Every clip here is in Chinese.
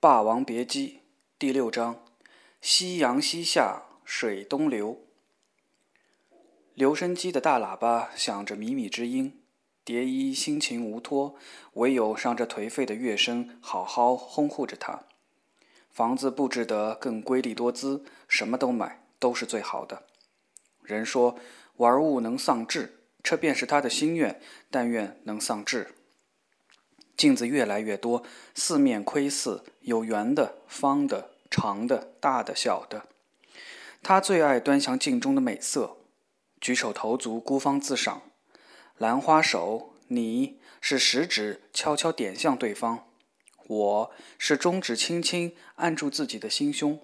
霸王别姬》第六章：夕阳西下，水东流。留声机的大喇叭响着靡靡之音，蝶衣心情无托，唯有让这颓废的乐声好好哄护着他。房子布置得更瑰丽多姿，什么都买，都是最好的。人说玩物能丧志，这便是他的心愿，但愿能丧志。镜子越来越多，四面窥视，有圆的、方的、长的、大的、小的。他最爱端详镜中的美色，举手投足孤芳自赏。兰花手，你是食指悄悄点向对方，我是中指轻轻按住自己的心胸。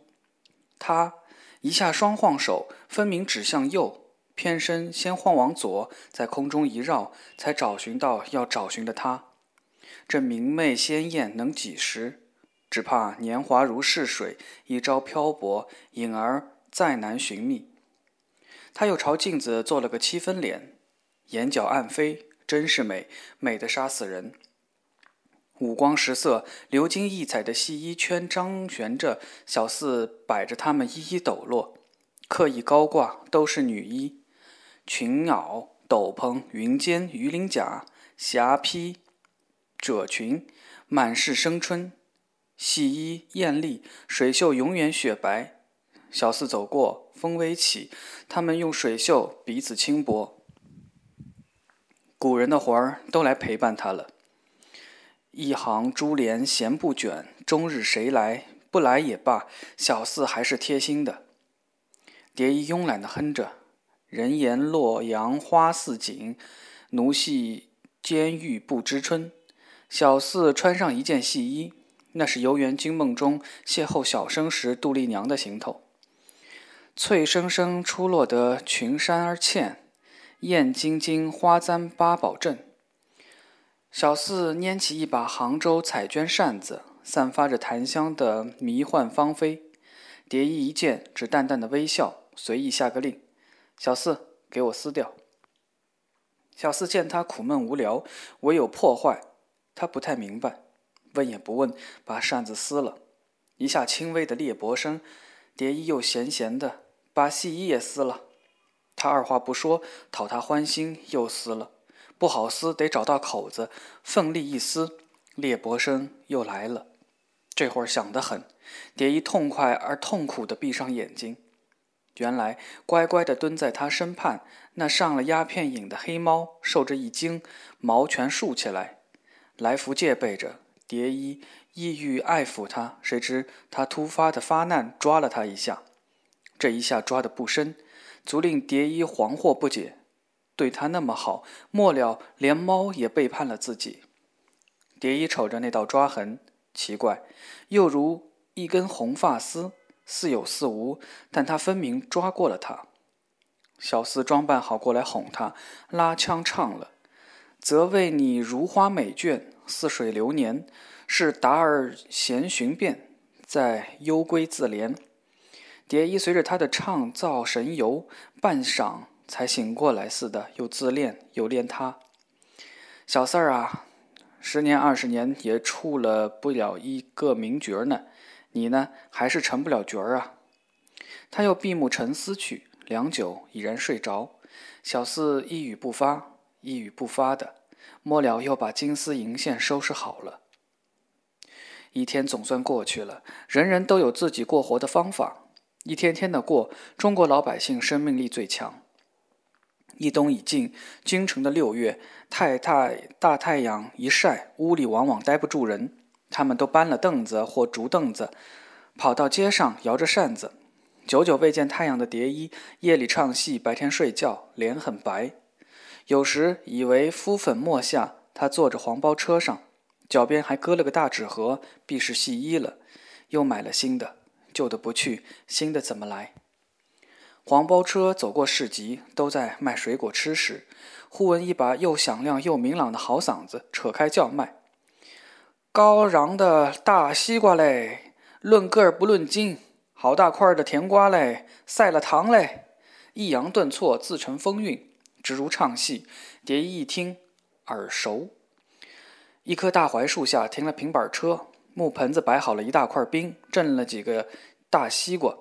他一下双晃手，分明指向右，偏身先晃往左，在空中一绕，才找寻到要找寻的他。这明媚鲜艳能几时？只怕年华如逝水，一朝漂泊，影儿再难寻觅。他又朝镜子做了个七分脸，眼角暗飞，真是美，美得杀死人。五光十色、流金溢彩的细衣圈张悬着，小四摆着它们一一抖落，刻意高挂，都是女衣，裙袄、斗篷、云肩、鱼鳞甲、霞披。褶裙满是生春，细衣艳丽，水袖永远雪白。小四走过，风微起，他们用水袖彼此轻薄。古人的魂儿都来陪伴他了。一行珠帘闲不卷，终日谁来？不来也罢，小四还是贴心的。蝶衣慵懒地哼着：“人言洛阳花似锦，奴系监狱不知春。”小四穿上一件细衣，那是游园惊梦中邂逅小生时杜丽娘的行头。翠生生出落得群山而倩，艳晶晶花簪八宝阵。小四拈起一把杭州彩绢扇子，散发着檀香的迷幻芳菲。蝶衣一见，只淡淡的微笑，随意下个令：“小四，给我撕掉。”小四见他苦闷无聊，唯有破坏。他不太明白，问也不问，把扇子撕了。一下轻微的裂帛声，蝶衣又闲闲的把细衣也撕了。他二话不说，讨他欢心，又撕了。不好撕，得找到口子，奋力一撕，裂帛声又来了。这会儿响得很，蝶衣痛快而痛苦地闭上眼睛。原来乖乖地蹲在他身畔，那上了鸦片瘾的黑猫受这一惊，毛全竖起来。来福戒备着，蝶衣意欲爱抚他，谁知他突发的发难，抓了他一下。这一下抓得不深，足令蝶衣惶惑不解。对他那么好，末了连猫也背叛了自己。蝶衣瞅着那道抓痕，奇怪，又如一根红发丝，似有似无，但他分明抓过了他。小厮装扮好过来哄他，拉腔唱了。则为你如花美眷，似水流年，是达儿闲寻遍，在幽闺自怜。蝶衣随着他的唱造神游，半晌才醒过来似的，又自恋又恋他。小四儿啊，十年二十年也处了不了一个名角呢，你呢还是成不了角儿啊。他又闭目沉思去，良久已然睡着。小四一语不发。一语不发的，末了又把金丝银线收拾好了。一天总算过去了，人人都有自己过活的方法，一天天的过。中国老百姓生命力最强。一冬已尽，京城的六月，太太大太阳一晒，屋里往往待不住人，他们都搬了凳子或竹凳子，跑到街上摇着扇子。久久未见太阳的蝶衣，夜里唱戏，白天睡觉，脸很白。有时以为敷粉末下，他坐着黄包车上，脚边还搁了个大纸盒，必是细衣了。又买了新的，旧的不去，新的怎么来？黄包车走过市集，都在卖水果吃时，忽闻一把又响亮又明朗的好嗓子，扯开叫卖：“高瓤的大西瓜嘞，论个儿不论斤，好大块儿的甜瓜嘞，晒了糖嘞，抑扬顿挫，自成风韵。”直如唱戏，蝶衣一听耳熟。一棵大槐树下停了平板车，木盆子摆好了一大块冰，镇了几个大西瓜。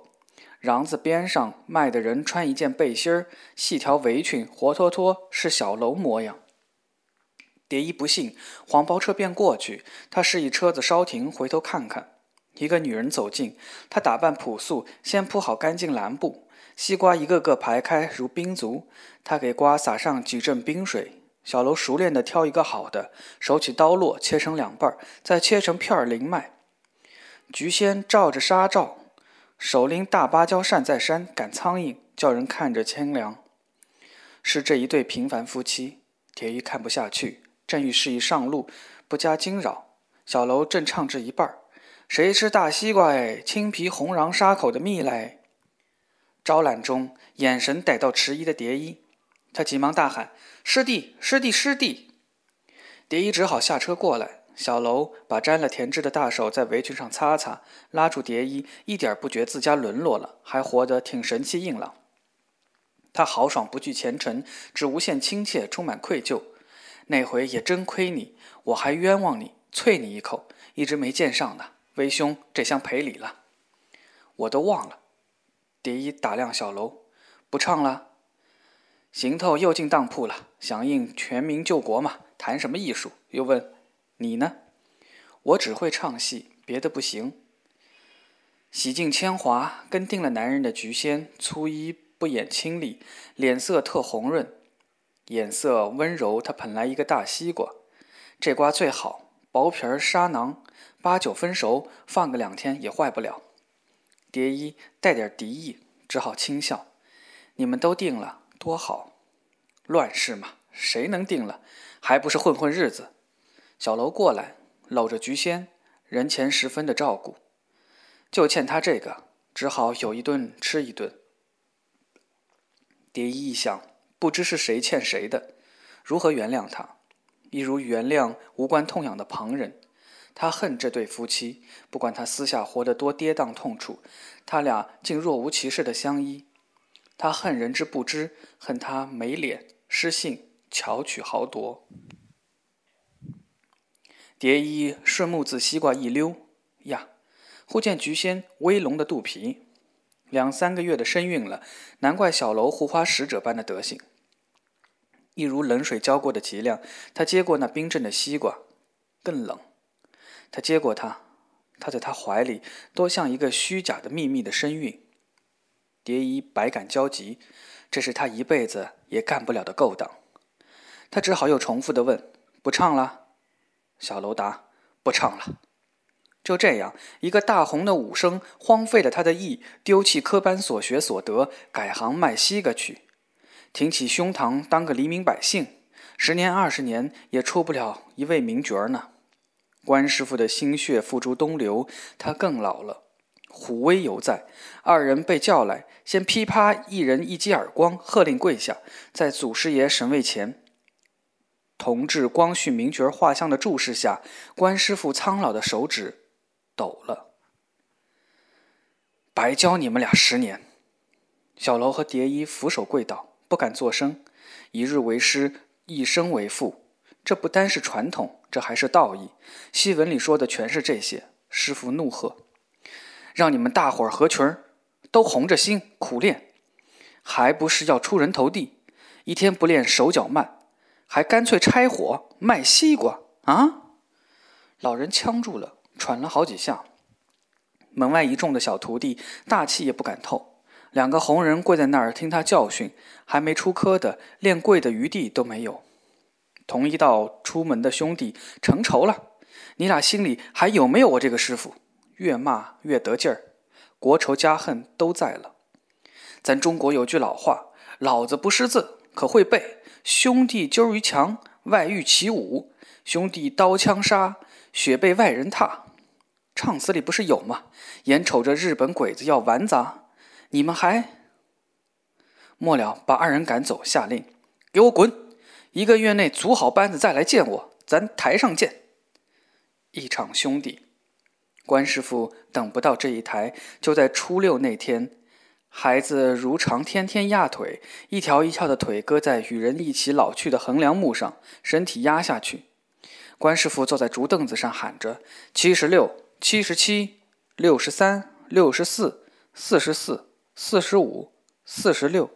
瓤子边上卖的人穿一件背心儿，细条围裙，活脱脱是小楼模样。蝶衣不信，黄包车便过去。他示意车子稍停，回头看看。一个女人走近，她打扮朴素，先铺好干净蓝布，西瓜一个个排开如冰足。他给瓜撒上几阵冰水。小楼熟练地挑一个好的，手起刀落，切成两半，再切成片儿灵脉。菊仙照着纱罩。手拎大芭蕉扇在山赶苍蝇，叫人看着清凉。是这一对平凡夫妻，铁衣看不下去，正欲示意上路，不加惊扰。小楼正唱至一半儿谁吃大西瓜？哎，青皮红瓤沙口的蜜嘞！招揽中，眼神逮到迟疑的蝶衣，他急忙大喊：“师弟，师弟，师弟！”蝶衣只好下车过来。小楼把沾了甜汁的大手在围裙上擦擦，拉住蝶衣，一点不觉自家沦落了，还活得挺神气硬朗。他豪爽不惧前尘，只无限亲切，充满愧疚。那回也真亏你，我还冤枉你，啐你一口，一直没见上呢。为兄这厢赔礼了，我都忘了。蝶衣打量小楼，不唱了，行头又进当铺了，响应全民救国嘛，谈什么艺术？又问。你呢？我只会唱戏，别的不行。洗尽铅华，跟定了男人的菊仙，粗衣不掩清丽，脸色特红润，眼色温柔。他捧来一个大西瓜，这瓜最好，薄皮儿沙囊，八九分熟，放个两天也坏不了。蝶衣带点敌意，只好轻笑：“你们都定了，多好！乱世嘛，谁能定了？还不是混混日子。”小楼过来，搂着菊仙，人前十分的照顾，就欠他这个，只好有一顿吃一顿。蝶衣一想，不知是谁欠谁的，如何原谅他？一如原谅无关痛痒的旁人。他恨这对夫妻，不管他私下活得多跌宕痛楚，他俩竟若无其事的相依。他恨人之不知，恨他没脸、失信、巧取豪夺。蝶衣顺木自西瓜一溜，呀，忽见菊仙微隆的肚皮，两三个月的身孕了，难怪小楼护花使者般的德行，一如冷水浇过的脊梁。他接过那冰镇的西瓜，更冷。他接过它，他在他怀里，多像一个虚假的秘密的身孕。蝶衣百感交集，这是他一辈子也干不了的勾当。他只好又重复的问：“不唱了？”小楼答：“不唱了。”就这样，一个大红的武生荒废了他的艺，丢弃科班所学所得，改行卖西瓜去，挺起胸膛当个黎民百姓，十年二十年也出不了一位名角呢。关师傅的心血付诸东流，他更老了，虎威犹在。二人被叫来，先噼啪一人一记耳光，喝令跪下，在祖师爷神位前。同治光绪名角画像的注视下，关师傅苍老的手指抖了。白教你们俩十年。小楼和蝶衣俯首跪倒，不敢作声。一日为师，一生为父，这不单是传统，这还是道义。戏文里说的全是这些。师傅怒喝：“让你们大伙儿合群儿，都红着心苦练，还不是要出人头地？一天不练，手脚慢。”还干脆拆伙卖西瓜啊！老人呛住了，喘了好几下。门外一众的小徒弟大气也不敢透。两个红人跪在那儿听他教训，还没出科的，连跪的余地都没有。同一道出门的兄弟成仇了。你俩心里还有没有我这个师傅？越骂越得劲儿，国仇家恨都在了。咱中国有句老话：老子不识字，可会背。兄弟揪于墙，外遇起舞；兄弟刀枪杀，雪被外人踏。唱词里不是有吗？眼瞅着日本鬼子要完砸，你们还……末了，把二人赶走，下令：给我滚！一个月内组好班子再来见我，咱台上见。一场兄弟，关师傅等不到这一台，就在初六那天。孩子如常天天压腿，一条一条的腿搁在与人一起老去的横梁木上，身体压下去。关师傅坐在竹凳子上喊着：“七十六，七十七、六十三、六十四、四十四、四十五、四十六。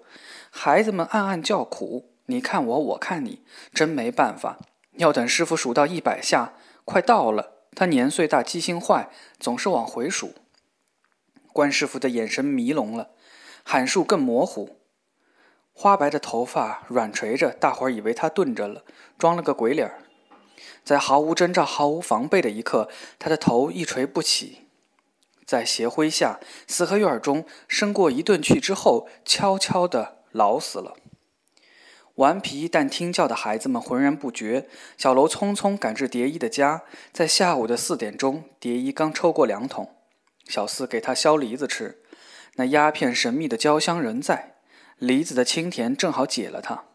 孩子们暗暗叫苦。你看我，我看你，真没办法。要等师傅数到一百下，快到了。他年岁大，记性坏，总是往回数。关师傅的眼神迷聋了，喊数更模糊。花白的头发软垂着，大伙儿以为他顿着了，装了个鬼脸儿。在毫无征兆、毫无防备的一刻，他的头一垂不起，在斜晖下，四合院中生过一顿去之后，悄悄地老死了。顽皮但听教的孩子们浑然不觉。小楼匆匆赶至蝶衣的家，在下午的四点钟，蝶衣刚抽过两桶。小四给他削梨子吃，那鸦片神秘的焦香仍在，梨子的清甜正好解了他。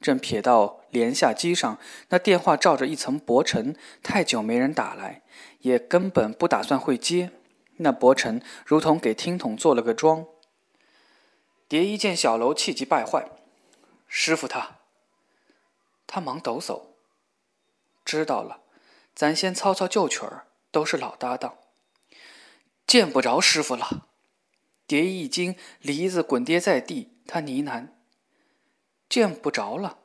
正瞥到帘下机上那电话罩着一层薄尘，太久没人打来，也根本不打算会接。那薄尘如同给听筒做了个桩。蝶衣见小楼气急败坏。师傅他，他忙抖擞。知道了，咱先操操旧曲儿，都是老搭档。见不着师傅了，蝶衣一惊，梨子滚跌在地。他呢喃：“见不着了，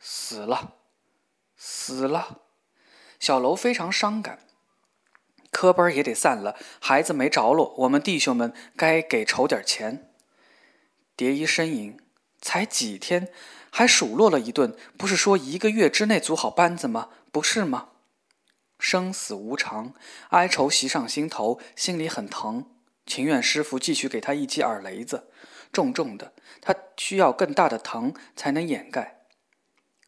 死了，死了。”小楼非常伤感。科班也得散了，孩子没着落，我们弟兄们该给筹点钱。蝶衣呻吟。才几天，还数落了一顿。不是说一个月之内组好班子吗？不是吗？生死无常，哀愁袭上心头，心里很疼。情愿师傅继续给他一记耳雷子，重重的。他需要更大的疼才能掩盖。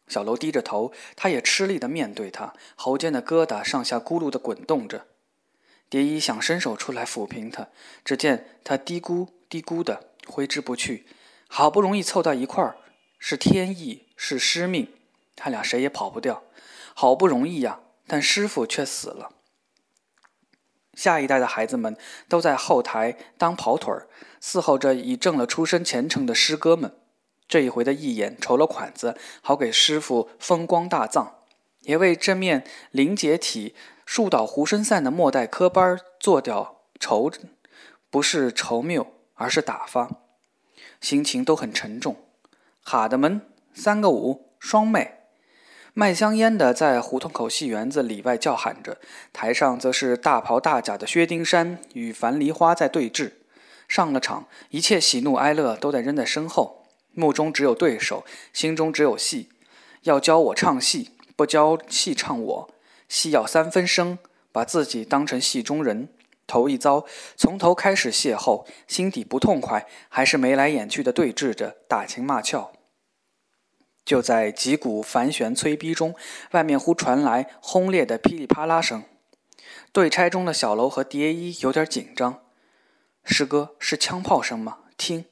小楼低着头，他也吃力的面对他，喉间的疙瘩上下咕噜的滚动着。蝶衣想伸手出来抚平他，只见他嘀咕嘀咕的挥之不去。好不容易凑到一块儿，是天意，是师命，他俩谁也跑不掉。好不容易呀，但师傅却死了。下一代的孩子们都在后台当跑腿儿，伺候着已挣了出身前程的师哥们。这一回的义演筹了款子，好给师傅风光大葬，也为这面灵解体树倒猢狲散的末代科班做掉筹，不是筹缪，而是打发。心情都很沉重，哈德门三个五双妹，卖香烟的在胡同口戏园子里外叫喊着，台上则是大袍大甲的薛丁山与樊梨花在对峙。上了场，一切喜怒哀乐都在扔在身后，目中只有对手，心中只有戏。要教我唱戏，不教戏唱我。戏要三分生，把自己当成戏中人。头一遭，从头开始邂逅，心底不痛快，还是眉来眼去的对峙着，打情骂俏。就在几股繁旋催逼中，外面忽传来轰烈的噼里啪啦声。对拆中的小楼和蝶衣有点紧张。师哥，是枪炮声吗？听。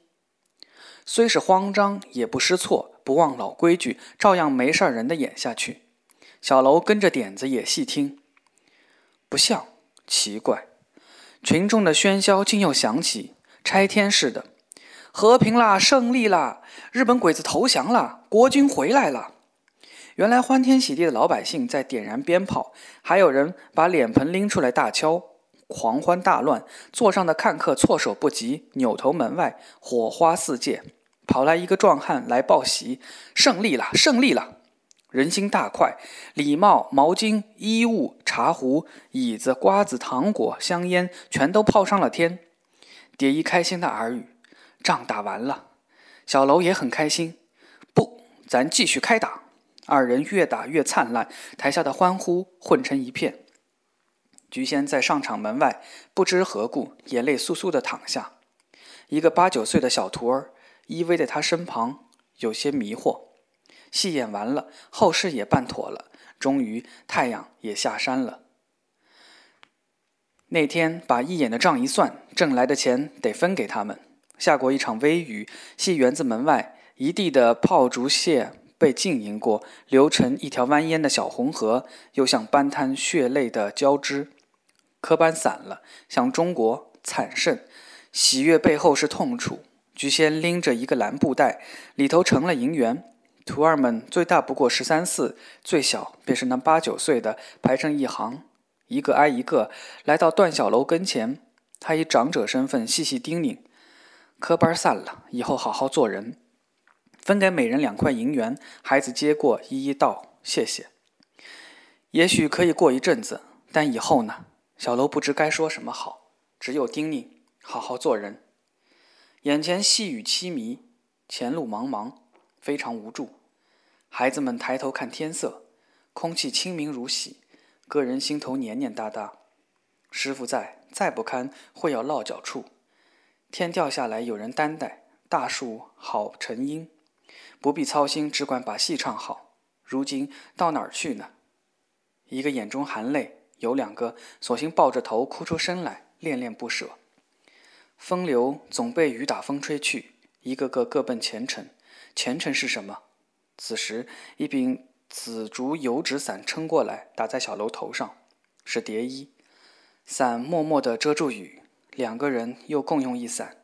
虽是慌张，也不失措，不忘老规矩，照样没事人的演下去。小楼跟着点子也细听，不像，奇怪。群众的喧嚣竟又响起，拆天似的，和平啦，胜利啦，日本鬼子投降了，国军回来了。原来欢天喜地的老百姓在点燃鞭炮，还有人把脸盆拎出来大敲，狂欢大乱。座上的看客措手不及，扭头门外，火花四溅，跑来一个壮汉来报喜：胜利了，胜利了！人心大快，礼帽、毛巾、衣物、茶壶、椅子、瓜子、糖果、香烟，全都泡上了天。蝶衣开心的耳语：“仗打完了。”小楼也很开心。不，咱继续开打。二人越打越灿烂，台下的欢呼混成一片。菊仙在上场门外，不知何故，眼泪簌簌地淌下。一个八九岁的小徒儿依偎在他身旁，有些迷惑。戏演完了，后事也办妥了，终于太阳也下山了。那天把一演的账一算，挣来的钱得分给他们。下过一场微雨，戏园子门外一地的炮竹屑被浸淫过，流成一条蜿蜒的小红河，又像斑滩血泪的交织。科班散了，像中国惨胜，喜悦背后是痛楚。菊仙拎着一个蓝布袋，里头盛了银元。徒儿们最大不过十三四，最小便是那八九岁的，排成一行，一个挨一个来到段小楼跟前。他以长者身份细细叮咛：“科班散了，以后好好做人。分给每人两块银元，孩子接过，一一道谢谢。也许可以过一阵子，但以后呢？小楼不知该说什么好，只有叮咛：好好做人。眼前细雨凄迷，前路茫茫，非常无助。孩子们抬头看天色，空气清明如洗，个人心头黏黏哒哒。师傅在。再不堪，会要落脚处。天掉下来，有人担待。大树好成荫，不必操心，只管把戏唱好。如今到哪儿去呢？一个眼中含泪，有两个索性抱着头哭出声来，恋恋不舍。风流总被雨打风吹去，一个个各奔前程。前程是什么？此时一柄紫竹油纸伞撑过来，打在小楼头上，是蝶衣。伞默默地遮住雨，两个人又共用一伞。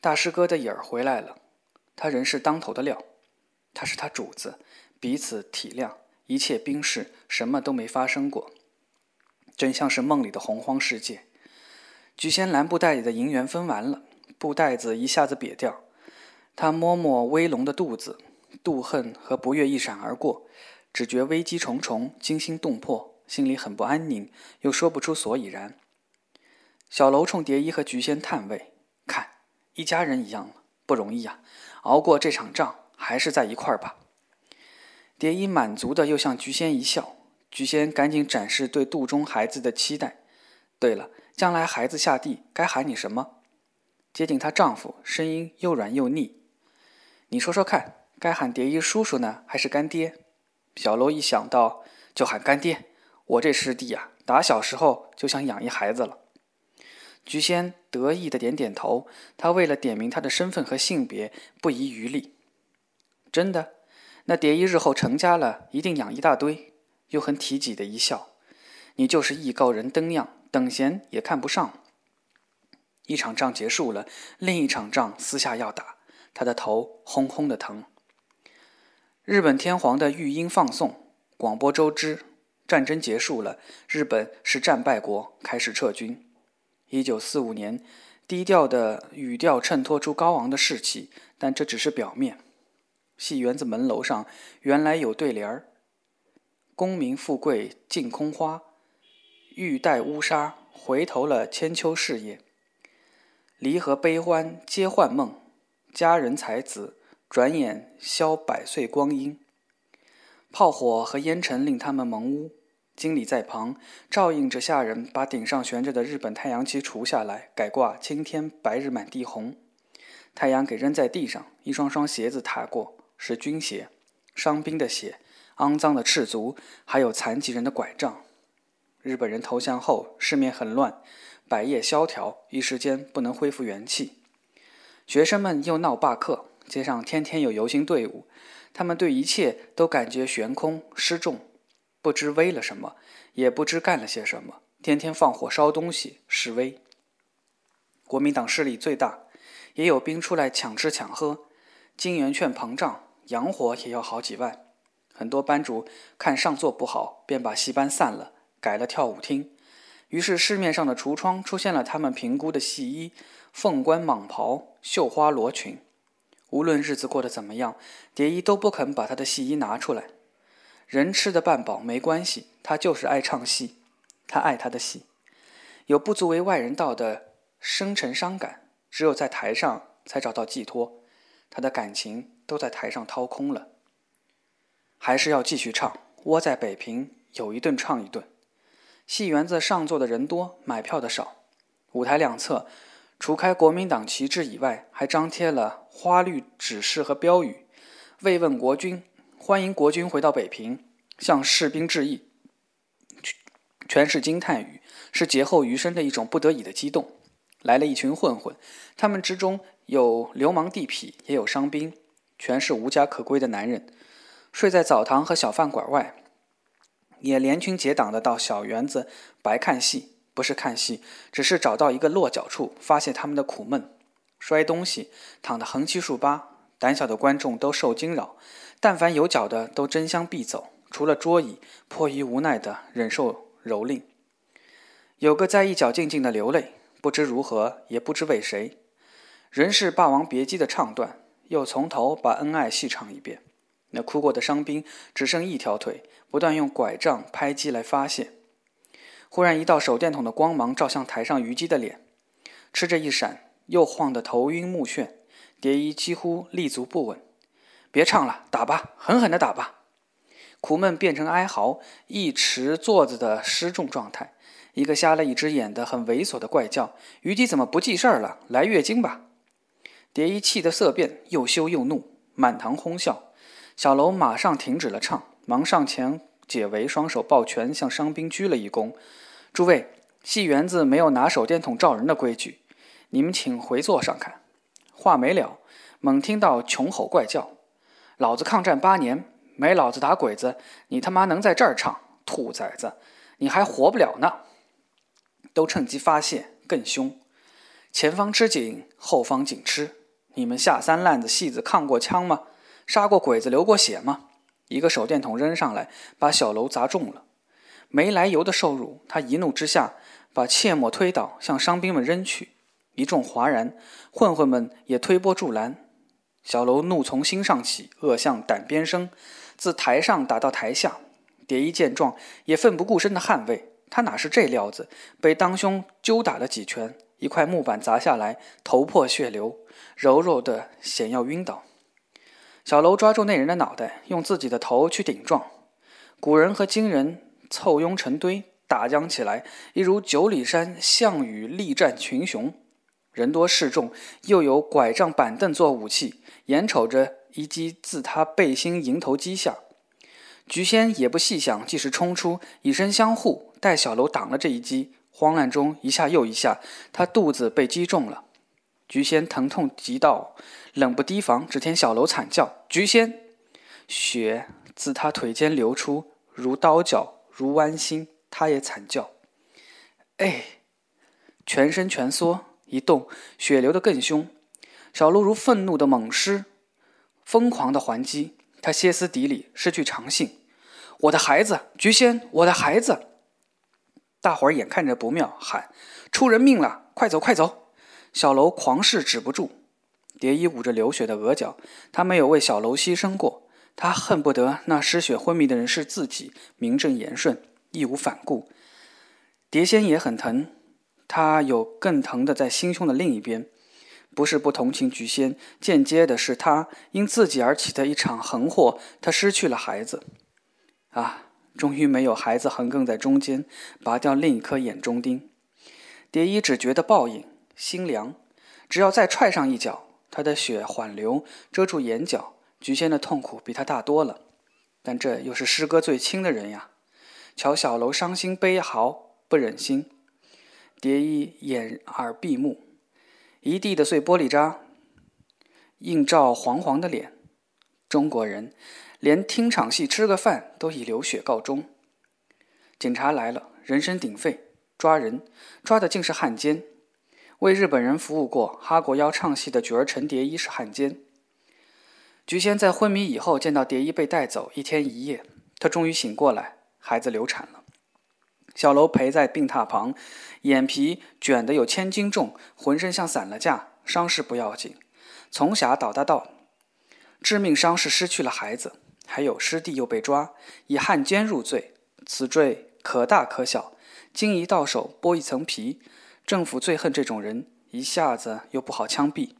大师哥的影儿回来了，他仍是当头的料，他是他主子，彼此体谅，一切冰释，什么都没发生过，真像是梦里的洪荒世界。菊仙蓝布袋里的银元分完了，布袋子一下子瘪掉，他摸摸威龙的肚子，妒恨和不悦一闪而过，只觉危机重重，惊心动魄。心里很不安宁，又说不出所以然。小楼冲蝶衣和菊仙叹慰：“看，一家人一样了，不容易呀！熬过这场仗，还是在一块儿吧。”蝶衣满足的又向菊仙一笑，菊仙赶紧展示对肚中孩子的期待。对了，将来孩子下地该喊你什么？接近她丈夫，声音又软又腻：“你说说看，该喊蝶衣叔叔呢，还是干爹？”小楼一想到，就喊干爹。我这师弟呀，打小时候就想养一孩子了。菊仙得意的点点头，他为了点明他的身份和性别，不遗余力。真的，那蝶衣日后成家了，一定养一大堆。又很体己的一笑，你就是艺高人登样，等闲也看不上。一场仗结束了，另一场仗私下要打，他的头轰轰的疼。日本天皇的御音放送，广播周知。战争结束了，日本是战败国，开始撤军。一九四五年，低调的语调衬托出高昂的士气，但这只是表面。戏园子门楼上原来有对联儿：“功名富贵尽空花，欲戴乌纱回头了千秋事业。离合悲欢皆幻梦，佳人才子转眼消百岁光阴。炮火和烟尘令他们蒙污。”经理在旁照应着下人，把顶上悬着的日本太阳旗除下来，改挂“青天白日满地红”。太阳给扔在地上，一双双鞋子踏过，是军鞋，伤兵的血，肮脏的赤足，还有残疾人的拐杖。日本人投降后，市面很乱，百业萧条，一时间不能恢复元气。学生们又闹罢课，街上天天有游行队伍，他们对一切都感觉悬空失重。不知为了什么，也不知干了些什么，天天放火烧东西示威。国民党势力最大，也有兵出来抢吃抢喝，金圆券膨胀，洋火也要好几万。很多班主看上座不好，便把戏班散了，改了跳舞厅。于是市面上的橱窗出现了他们评估的戏衣：凤冠蟒袍、绣花罗裙。无论日子过得怎么样，蝶衣都不肯把他的戏衣拿出来。人吃的半饱没关系，他就是爱唱戏，他爱他的戏，有不足为外人道的深沉伤感，只有在台上才找到寄托，他的感情都在台上掏空了，还是要继续唱。窝在北平，有一顿唱一顿。戏园子上座的人多，买票的少。舞台两侧，除开国民党旗帜以外，还张贴了花绿指示和标语：“慰问国军。”欢迎国军回到北平，向士兵致意。全是惊叹语，是劫后余生的一种不得已的激动。来了一群混混，他们之中有流氓地痞，也有伤兵，全是无家可归的男人，睡在澡堂和小饭馆外，也连群结党的到小园子白看戏，不是看戏，只是找到一个落脚处发泄他们的苦闷。摔东西，躺得横七竖八，胆小的观众都受惊扰。但凡有脚的都争相避走，除了桌椅，迫于无奈的忍受蹂躏。有个在一角静静的流泪，不知如何，也不知为谁。人是《霸王别姬》的唱段，又从头把恩爱戏唱一遍。那哭过的伤兵只剩一条腿，不断用拐杖拍击来发泄。忽然，一道手电筒的光芒照向台上虞姬的脸，吃着一闪，又晃得头晕目眩。蝶衣几乎立足不稳。别唱了，打吧，狠狠地打吧！苦闷变成哀嚎，一池座子的失重状态。一个瞎了一只眼的很猥琐的怪叫：“虞姬怎么不记事儿了？来月经吧！”蝶衣气得色变，又羞又怒，满堂哄笑。小楼马上停止了唱，忙上前解围，双手抱拳向伤兵鞠了一躬：“诸位，戏园子没有拿手电筒照人的规矩，你们请回座上看。”话没了，猛听到穷吼怪叫：“老子抗战八年，没老子打鬼子，你他妈能在这儿唱？兔崽子，你还活不了呢！”都趁机发泄，更凶。前方吃紧，后方紧吃。你们下三滥子戏子抗过枪吗？杀过鬼子，流过血吗？一个手电筒扔上来，把小楼砸中了。没来由的受辱，他一怒之下把切莫推倒，向伤兵们扔去。一众哗然，混混们也推波助澜。小楼怒从心上起，恶向胆边生，自台上打到台下。蝶衣见状，也奋不顾身的捍卫。他哪是这料子？被当胸揪打了几拳，一块木板砸下来，头破血流，柔柔的险要晕倒。小楼抓住那人的脑袋，用自己的头去顶撞。古人和今人凑拥成堆，打将起来，一如九里山项羽力战群雄。人多势众，又有拐杖板凳做武器，眼瞅着一击自他背心迎头击下。菊仙也不细想，即时冲出，以身相护，带小楼挡了这一击。慌乱中，一下又一下，他肚子被击中了。菊仙疼痛极到，冷不提防，只听小楼惨叫：“菊仙！”血自他腿间流出，如刀绞，如剜心。他也惨叫：“哎！”全身蜷缩，一动，血流得更凶。小楼如愤怒的猛狮，疯狂的还击。他歇斯底里，失去常性。我的孩子，菊仙，我的孩子！大伙儿眼看着不妙，喊：“出人命了！快走，快走！”小楼狂势止不住，蝶衣捂着流血的额角，他没有为小楼牺牲过，他恨不得那失血昏迷的人是自己，名正言顺，义无反顾。蝶仙也很疼，他有更疼的在心胸的另一边，不是不同情菊仙，间接的是他因自己而起的一场横祸，他失去了孩子。啊！终于没有孩子横亘在中间，拔掉另一颗眼中钉。蝶衣只觉得报应，心凉。只要再踹上一脚，他的血缓流，遮住眼角。菊仙的痛苦比他大多了，但这又是师哥最亲的人呀。瞧小楼伤心悲嚎，不忍心。蝶衣掩耳闭目，一地的碎玻璃渣映照黄黄的脸。中国人。连听场戏、吃个饭都以流血告终。警察来了，人声鼎沸，抓人，抓的竟是汉奸。为日本人服务过，哈国妖唱戏的角儿陈蝶衣是汉奸。菊仙在昏迷以后见到蝶衣被带走，一天一夜，他终于醒过来，孩子流产了。小楼陪在病榻旁，眼皮卷得有千斤重，浑身像散了架，伤势不要紧，从小倒大道，致命伤是失去了孩子。还有师弟又被抓，以汉奸入罪，此罪可大可小，金一到手剥一层皮。政府最恨这种人，一下子又不好枪毙。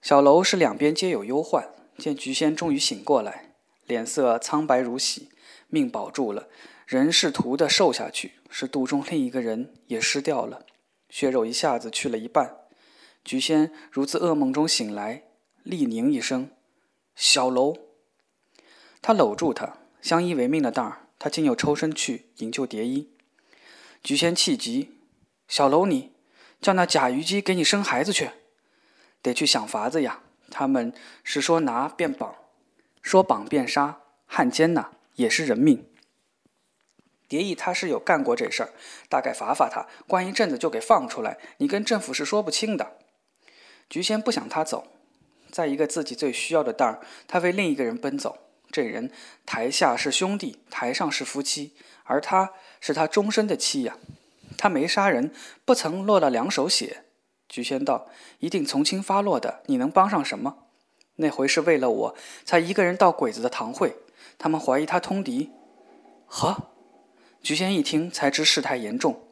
小楼是两边皆有忧患，见菊仙终于醒过来，脸色苍白如洗，命保住了，人是图的瘦下去，是肚中另一个人也失掉了，血肉一下子去了一半。菊仙如自噩梦中醒来，厉凝一声：“小楼。”他搂住她，相依为命的蛋儿，他竟又抽身去营救蝶衣。菊仙气急：“小楼，你叫那贾虞姬给你生孩子去，得去想法子呀。他们是说拿便绑，说绑便杀，汉奸呐，也是人命。蝶衣他是有干过这事儿，大概罚罚他，关一阵子就给放出来。你跟政府是说不清的。”菊仙不想他走，在一个自己最需要的当儿，他为另一个人奔走。这人台下是兄弟，台上是夫妻，而他是他终身的妻呀。他没杀人，不曾落了两手血。菊仙道：“一定从轻发落的，你能帮上什么？那回是为了我才一个人到鬼子的堂会，他们怀疑他通敌。”呵，菊仙一听才知事态严重。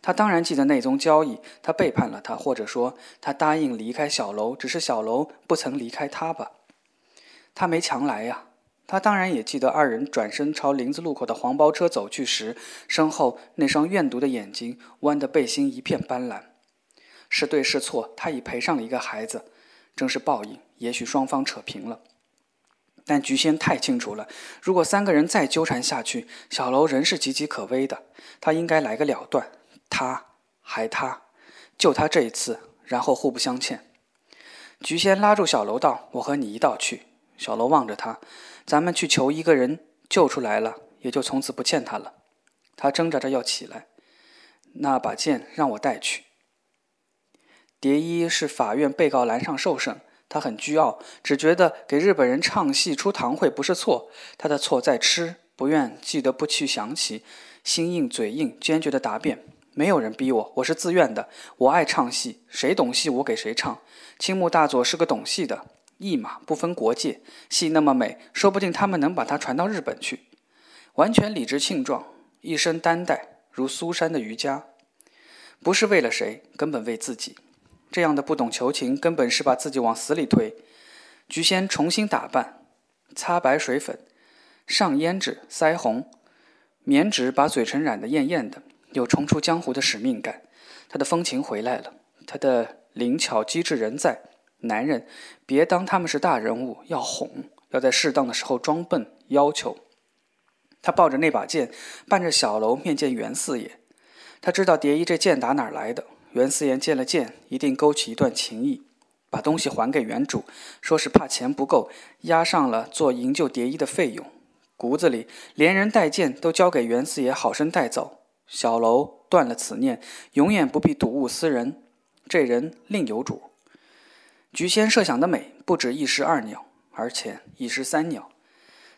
他当然记得那宗交易，他背叛了他，或者说他答应离开小楼，只是小楼不曾离开他吧？他没强来呀。他当然也记得二人转身朝林子路口的黄包车走去时，身后那双怨毒的眼睛，弯的背心一片斑斓。是对是错，他已赔上了一个孩子，正是报应。也许双方扯平了，但菊仙太清楚了，如果三个人再纠缠下去，小楼仍是岌岌可危的。他应该来个了断，他还他，就他这一次，然后互不相欠。菊仙拉住小楼道：“我和你一道去。”小楼望着他。咱们去求一个人救出来了，也就从此不欠他了。他挣扎着要起来，那把剑让我带去。蝶衣是法院被告栏上受审，他很倨傲，只觉得给日本人唱戏出堂会不是错，他的错在吃，不愿记得不去想起，心硬嘴硬，坚决的答辩：没有人逼我，我是自愿的，我爱唱戏，谁懂戏我给谁唱。青木大佐是个懂戏的。一码，不分国界，戏那么美，说不定他们能把它传到日本去。完全理直气壮，一身担待，如苏珊的瑜伽，不是为了谁，根本为自己。这样的不懂求情，根本是把自己往死里推。菊仙重新打扮，擦白水粉，上胭脂，腮红，棉纸把嘴唇染得艳艳的，有重出江湖的使命感。她的风情回来了，她的灵巧机智仍在。男人，别当他们是大人物，要哄，要在适当的时候装笨。要求他抱着那把剑，伴着小楼面见袁四爷。他知道蝶衣这剑打哪儿来的。袁四爷见了剑，一定勾起一段情谊，把东西还给原主，说是怕钱不够，押上了做营救蝶衣的费用。骨子里连人带剑都交给袁四爷，好生带走。小楼断了此念，永远不必睹物思人。这人另有主。菊仙设想的美，不止一石二鸟，而且一石三鸟。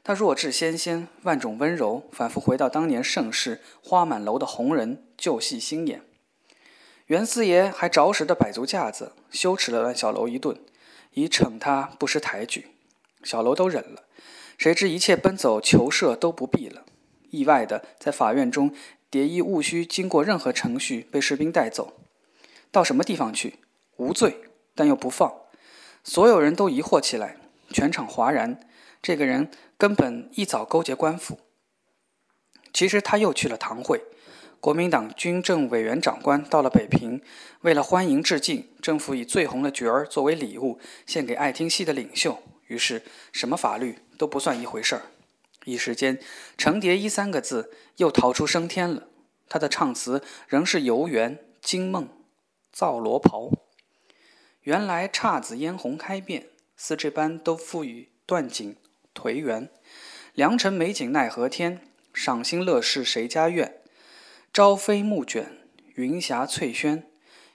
她弱质纤纤，万种温柔，仿佛回到当年盛世，花满楼的红人，旧戏新演。袁四爷还着实的摆足架子，羞耻了小楼一顿，以惩他不识抬举。小楼都忍了，谁知一切奔走求赦都不必了。意外的，在法院中，蝶衣务须经过任何程序被士兵带走，到什么地方去？无罪。但又不放，所有人都疑惑起来，全场哗然。这个人根本一早勾结官府。其实他又去了堂会。国民党军政委员长官到了北平，为了欢迎致敬，政府以最红的角儿作为礼物献给爱听戏的领袖。于是什么法律都不算一回事儿。一时间，程蝶衣三个字又逃出升天了。他的唱词仍是游园惊梦造罗袍。原来姹紫嫣红开遍，似这般都赋予断井颓垣。良辰美景奈何天，赏心乐事谁家院？朝飞暮卷，云霞翠轩，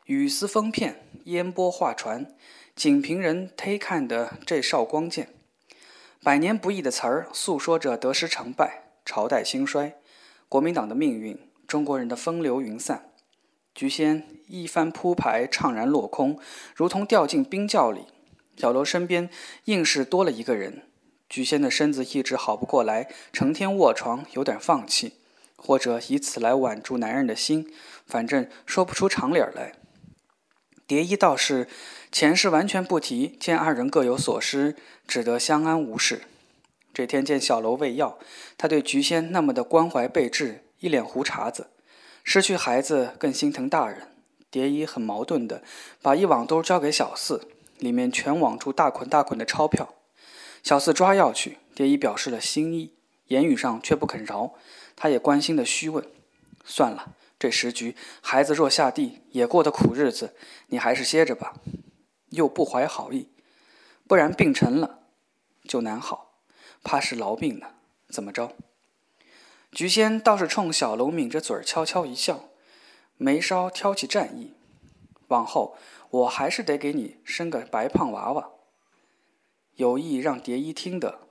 雨丝风片，烟波画船。锦屏人忒看得这少光剑，百年不易的词儿，诉说着得失成败，朝代兴衰，国民党的命运，中国人的风流云散。菊仙一番铺排，怅然落空，如同掉进冰窖里。小楼身边硬是多了一个人。菊仙的身子一直好不过来，成天卧床，有点放弃，或者以此来挽住男人的心，反正说不出长理儿来。蝶衣倒是前事完全不提，见二人各有所失，只得相安无事。这天见小楼喂药，他对菊仙那么的关怀备至，一脸胡茬子。失去孩子更心疼大人，蝶衣很矛盾的把一网兜交给小四，里面全网出大捆大捆的钞票。小四抓药去，蝶衣表示了心意，言语上却不肯饶。他也关心的虚问：“算了，这时局，孩子若下地，也过得苦日子，你还是歇着吧。”又不怀好意，不然病成了就难好，怕是痨病呢。怎么着？菊仙倒是冲小龙抿着嘴儿，悄悄一笑，眉梢挑起战意。往后我还是得给你生个白胖娃娃。有意让蝶衣听的，